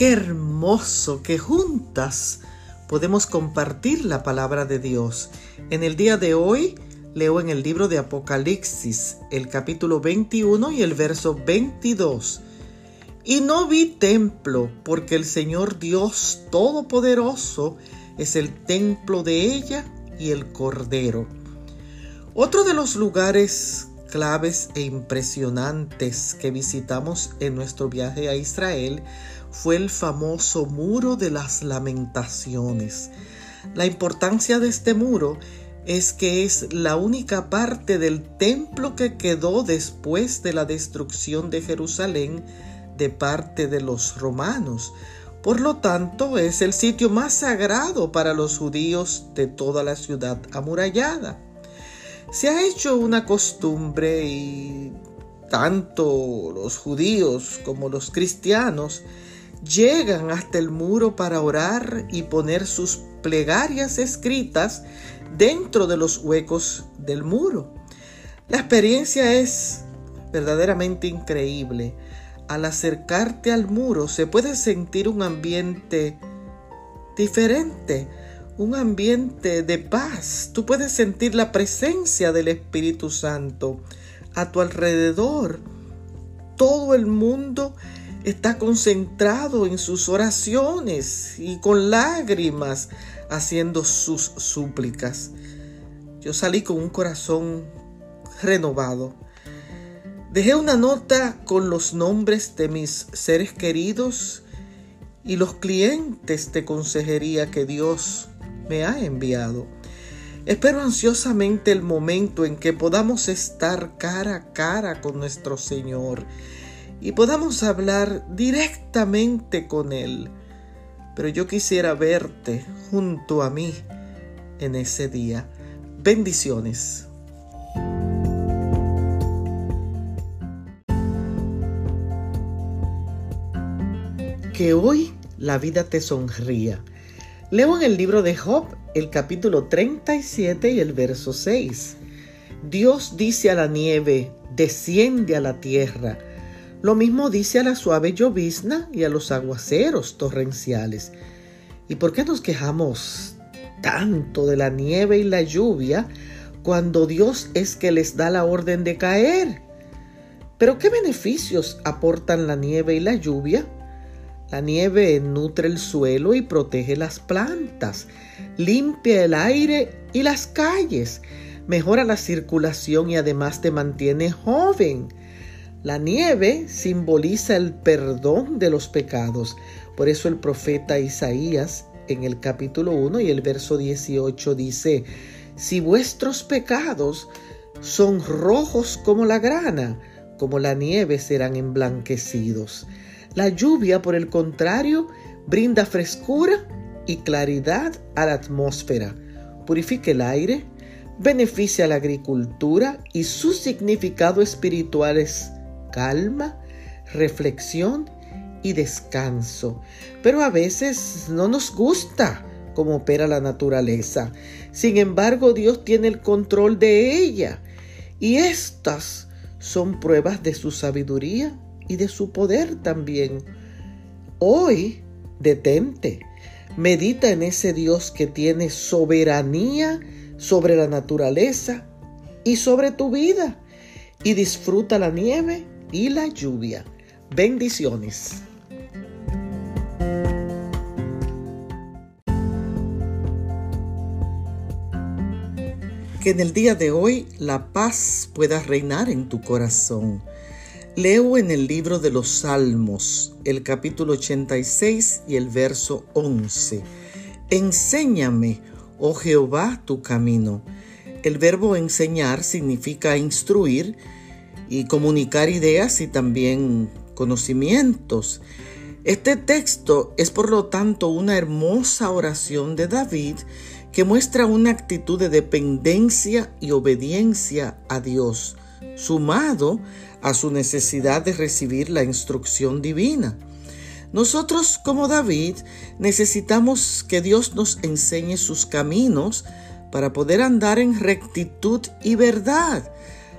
Qué hermoso que juntas podemos compartir la palabra de Dios. En el día de hoy leo en el libro de Apocalipsis el capítulo 21 y el verso 22. Y no vi templo porque el Señor Dios Todopoderoso es el templo de ella y el Cordero. Otro de los lugares claves e impresionantes que visitamos en nuestro viaje a Israel fue el famoso muro de las lamentaciones. La importancia de este muro es que es la única parte del templo que quedó después de la destrucción de Jerusalén de parte de los romanos. Por lo tanto, es el sitio más sagrado para los judíos de toda la ciudad amurallada. Se ha hecho una costumbre y tanto los judíos como los cristianos llegan hasta el muro para orar y poner sus plegarias escritas dentro de los huecos del muro. La experiencia es verdaderamente increíble. Al acercarte al muro se puede sentir un ambiente diferente, un ambiente de paz. Tú puedes sentir la presencia del Espíritu Santo a tu alrededor. Todo el mundo está concentrado en sus oraciones y con lágrimas haciendo sus súplicas. Yo salí con un corazón renovado. Dejé una nota con los nombres de mis seres queridos y los clientes de consejería que Dios me ha enviado. Espero ansiosamente el momento en que podamos estar cara a cara con nuestro Señor y podamos hablar directamente con Él. Pero yo quisiera verte junto a mí en ese día. Bendiciones. Que hoy la vida te sonría. Leo en el libro de Job el capítulo 37 y el verso 6. Dios dice a la nieve, desciende a la tierra lo mismo dice a la suave llovizna y a los aguaceros torrenciales. ¿Y por qué nos quejamos tanto de la nieve y la lluvia cuando Dios es que les da la orden de caer? Pero ¿qué beneficios aportan la nieve y la lluvia? La nieve nutre el suelo y protege las plantas, limpia el aire y las calles, mejora la circulación y además te mantiene joven. La nieve simboliza el perdón de los pecados. Por eso el profeta Isaías en el capítulo 1 y el verso 18 dice, si vuestros pecados son rojos como la grana, como la nieve serán emblanquecidos. La lluvia, por el contrario, brinda frescura y claridad a la atmósfera, purifica el aire, beneficia la agricultura y su significado espiritual es calma, reflexión y descanso. Pero a veces no nos gusta cómo opera la naturaleza. Sin embargo, Dios tiene el control de ella. Y estas son pruebas de su sabiduría y de su poder también. Hoy, detente, medita en ese Dios que tiene soberanía sobre la naturaleza y sobre tu vida y disfruta la nieve y la lluvia. Bendiciones. Que en el día de hoy la paz pueda reinar en tu corazón. Leo en el libro de los Salmos, el capítulo 86 y el verso 11. Enséñame, oh Jehová, tu camino. El verbo enseñar significa instruir, y comunicar ideas y también conocimientos. Este texto es por lo tanto una hermosa oración de David que muestra una actitud de dependencia y obediencia a Dios, sumado a su necesidad de recibir la instrucción divina. Nosotros como David necesitamos que Dios nos enseñe sus caminos para poder andar en rectitud y verdad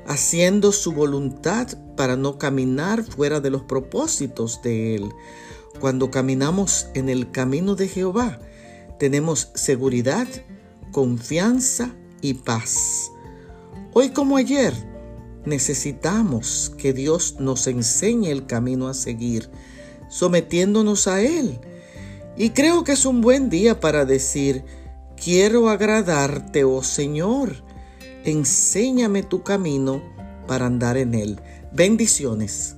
haciendo su voluntad para no caminar fuera de los propósitos de Él. Cuando caminamos en el camino de Jehová, tenemos seguridad, confianza y paz. Hoy como ayer, necesitamos que Dios nos enseñe el camino a seguir, sometiéndonos a Él. Y creo que es un buen día para decir, quiero agradarte, oh Señor, enséñame tu camino para andar en Él. Bendiciones.